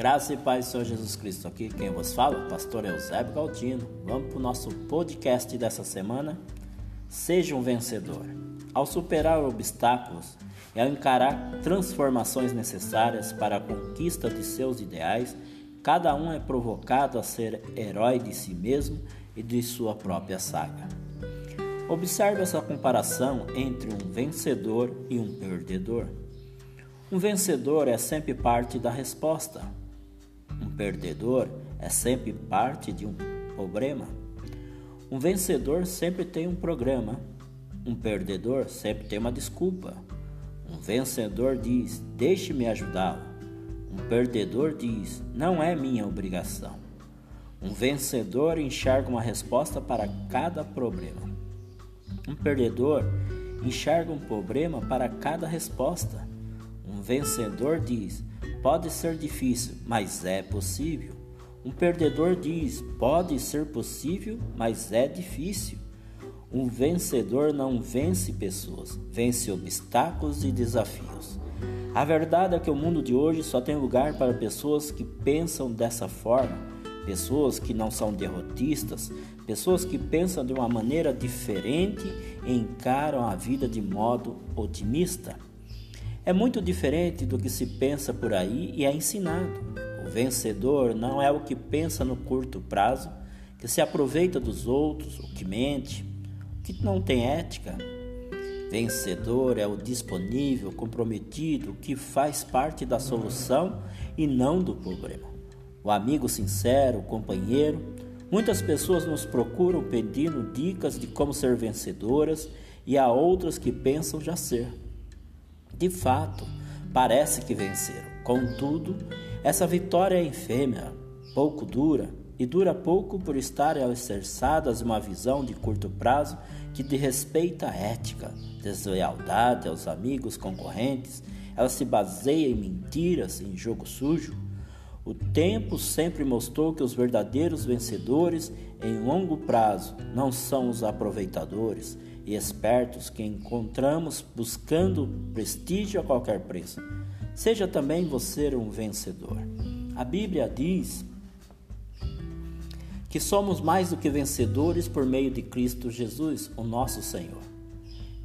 Graça e paz do Senhor Jesus Cristo. Aqui quem vos fala, pastor Eusébio Galdino. Vamos para o nosso podcast dessa semana. Seja um vencedor. Ao superar obstáculos e ao encarar transformações necessárias para a conquista de seus ideais, cada um é provocado a ser herói de si mesmo e de sua própria saga. Observe essa comparação entre um vencedor e um perdedor. Um vencedor é sempre parte da resposta. Perdedor é sempre parte de um problema. Um vencedor sempre tem um programa. Um perdedor sempre tem uma desculpa. Um vencedor diz: Deixe-me ajudá-lo. Um perdedor diz: Não é minha obrigação. Um vencedor enxerga uma resposta para cada problema. Um perdedor enxerga um problema para cada resposta. Um vencedor diz: pode ser difícil, mas é possível. Um perdedor diz: pode ser possível, mas é difícil. Um vencedor não vence pessoas, vence obstáculos e desafios. A verdade é que o mundo de hoje só tem lugar para pessoas que pensam dessa forma, pessoas que não são derrotistas, pessoas que pensam de uma maneira diferente e encaram a vida de modo otimista. É muito diferente do que se pensa por aí e é ensinado. O vencedor não é o que pensa no curto prazo, que se aproveita dos outros, o que mente, o que não tem ética. Vencedor é o disponível, comprometido, que faz parte da solução e não do problema. O amigo sincero, o companheiro. Muitas pessoas nos procuram pedindo dicas de como ser vencedoras e há outras que pensam já ser. De fato, parece que venceram. Contudo, essa vitória é efêmera, pouco dura, e dura pouco por estar alicerçadas uma visão de curto prazo que desrespeita a ética, deslealdade aos amigos concorrentes, ela se baseia em mentiras, em jogo sujo. O tempo sempre mostrou que os verdadeiros vencedores em longo prazo não são os aproveitadores, e espertos que encontramos buscando prestígio a qualquer preço. Seja também você um vencedor. A Bíblia diz que somos mais do que vencedores por meio de Cristo Jesus, o nosso Senhor.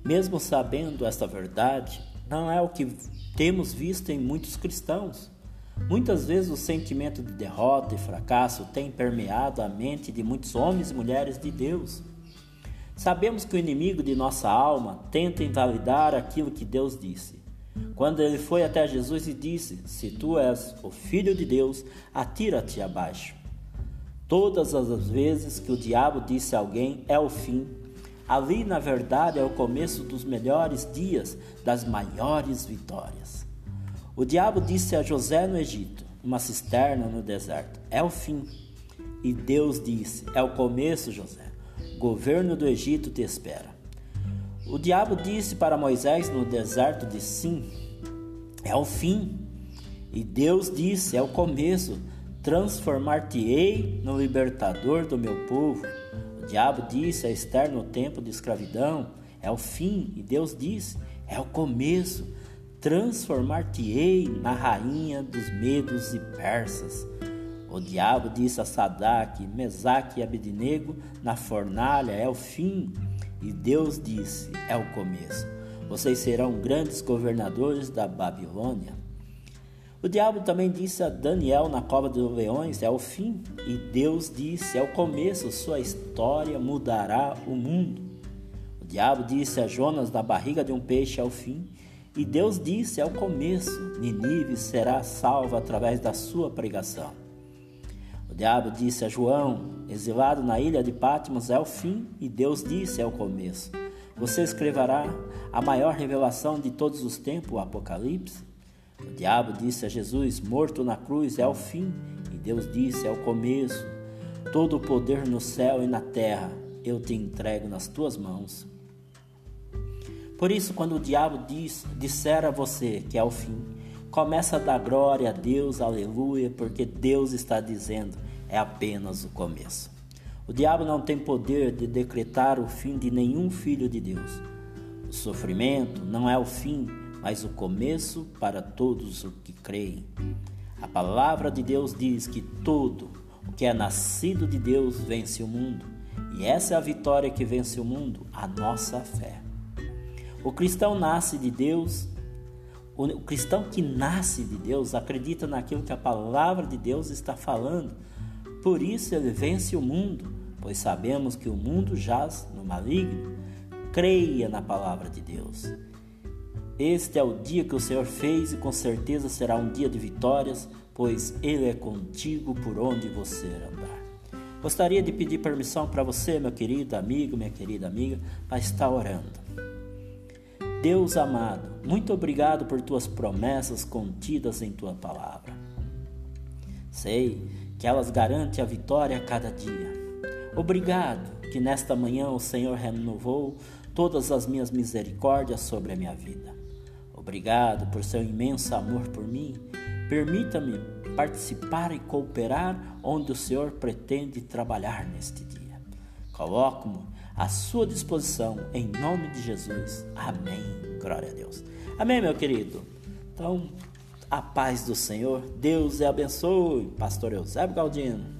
Mesmo sabendo esta verdade, não é o que temos visto em muitos cristãos. Muitas vezes o sentimento de derrota e fracasso tem permeado a mente de muitos homens e mulheres de Deus. Sabemos que o inimigo de nossa alma tenta invalidar aquilo que Deus disse. Quando ele foi até Jesus e disse: Se tu és o filho de Deus, atira-te abaixo. Todas as vezes que o diabo disse a alguém é o fim, ali na verdade é o começo dos melhores dias, das maiores vitórias. O diabo disse a José no Egito, uma cisterna no deserto, é o fim. E Deus disse: É o começo, José governo do Egito te espera. O diabo disse para Moisés no deserto de Sim: É o fim. E Deus disse: É o começo. Transformar-te-ei no libertador do meu povo. O diabo disse a Esther no tempo de escravidão: É o fim. E Deus disse: É o começo. Transformar-te-ei na rainha dos medos e persas. O diabo disse a Sadak, Mesaque e Abednego na fornalha: é o fim. E Deus disse: é o começo. Vocês serão grandes governadores da Babilônia. O diabo também disse a Daniel na cova dos leões: é o fim. E Deus disse: é o começo. Sua história mudará o mundo. O diabo disse a Jonas na barriga de um peixe: é o fim. E Deus disse: é o começo. Ninive será salva através da sua pregação. Diabo disse a João, exilado na ilha de Patmos, é o fim, e Deus disse, é o começo. Você escreverá a maior revelação de todos os tempos, o Apocalipse? O diabo disse a Jesus, morto na cruz, é o fim, e Deus disse, é o começo. Todo o poder no céu e na terra eu te entrego nas tuas mãos. Por isso, quando o diabo diz, disser a você que é o fim, começa a dar glória a Deus, aleluia, porque Deus está dizendo: é apenas o começo. O diabo não tem poder de decretar o fim de nenhum filho de Deus. O sofrimento não é o fim, mas o começo para todos os que creem. A palavra de Deus diz que tudo o que é nascido de Deus vence o mundo. E essa é a vitória que vence o mundo, a nossa fé. O cristão nasce de Deus, o cristão que nasce de Deus acredita naquilo que a palavra de Deus está falando. Por isso ele vence o mundo, pois sabemos que o mundo jaz no maligno. Creia na palavra de Deus. Este é o dia que o Senhor fez e com certeza será um dia de vitórias, pois Ele é contigo por onde você andar. Gostaria de pedir permissão para você, meu querido amigo, minha querida amiga, para estar orando. Deus amado, muito obrigado por tuas promessas contidas em tua palavra. Sei que elas garantem a vitória a cada dia. Obrigado que nesta manhã o Senhor renovou todas as minhas misericórdias sobre a minha vida. Obrigado por seu imenso amor por mim. Permita-me participar e cooperar onde o Senhor pretende trabalhar neste dia. Coloco-me à sua disposição em nome de Jesus. Amém. Glória a Deus. Amém, meu querido. Então, a paz do Senhor. Deus e abençoe. Pastor Eusébio Galdino.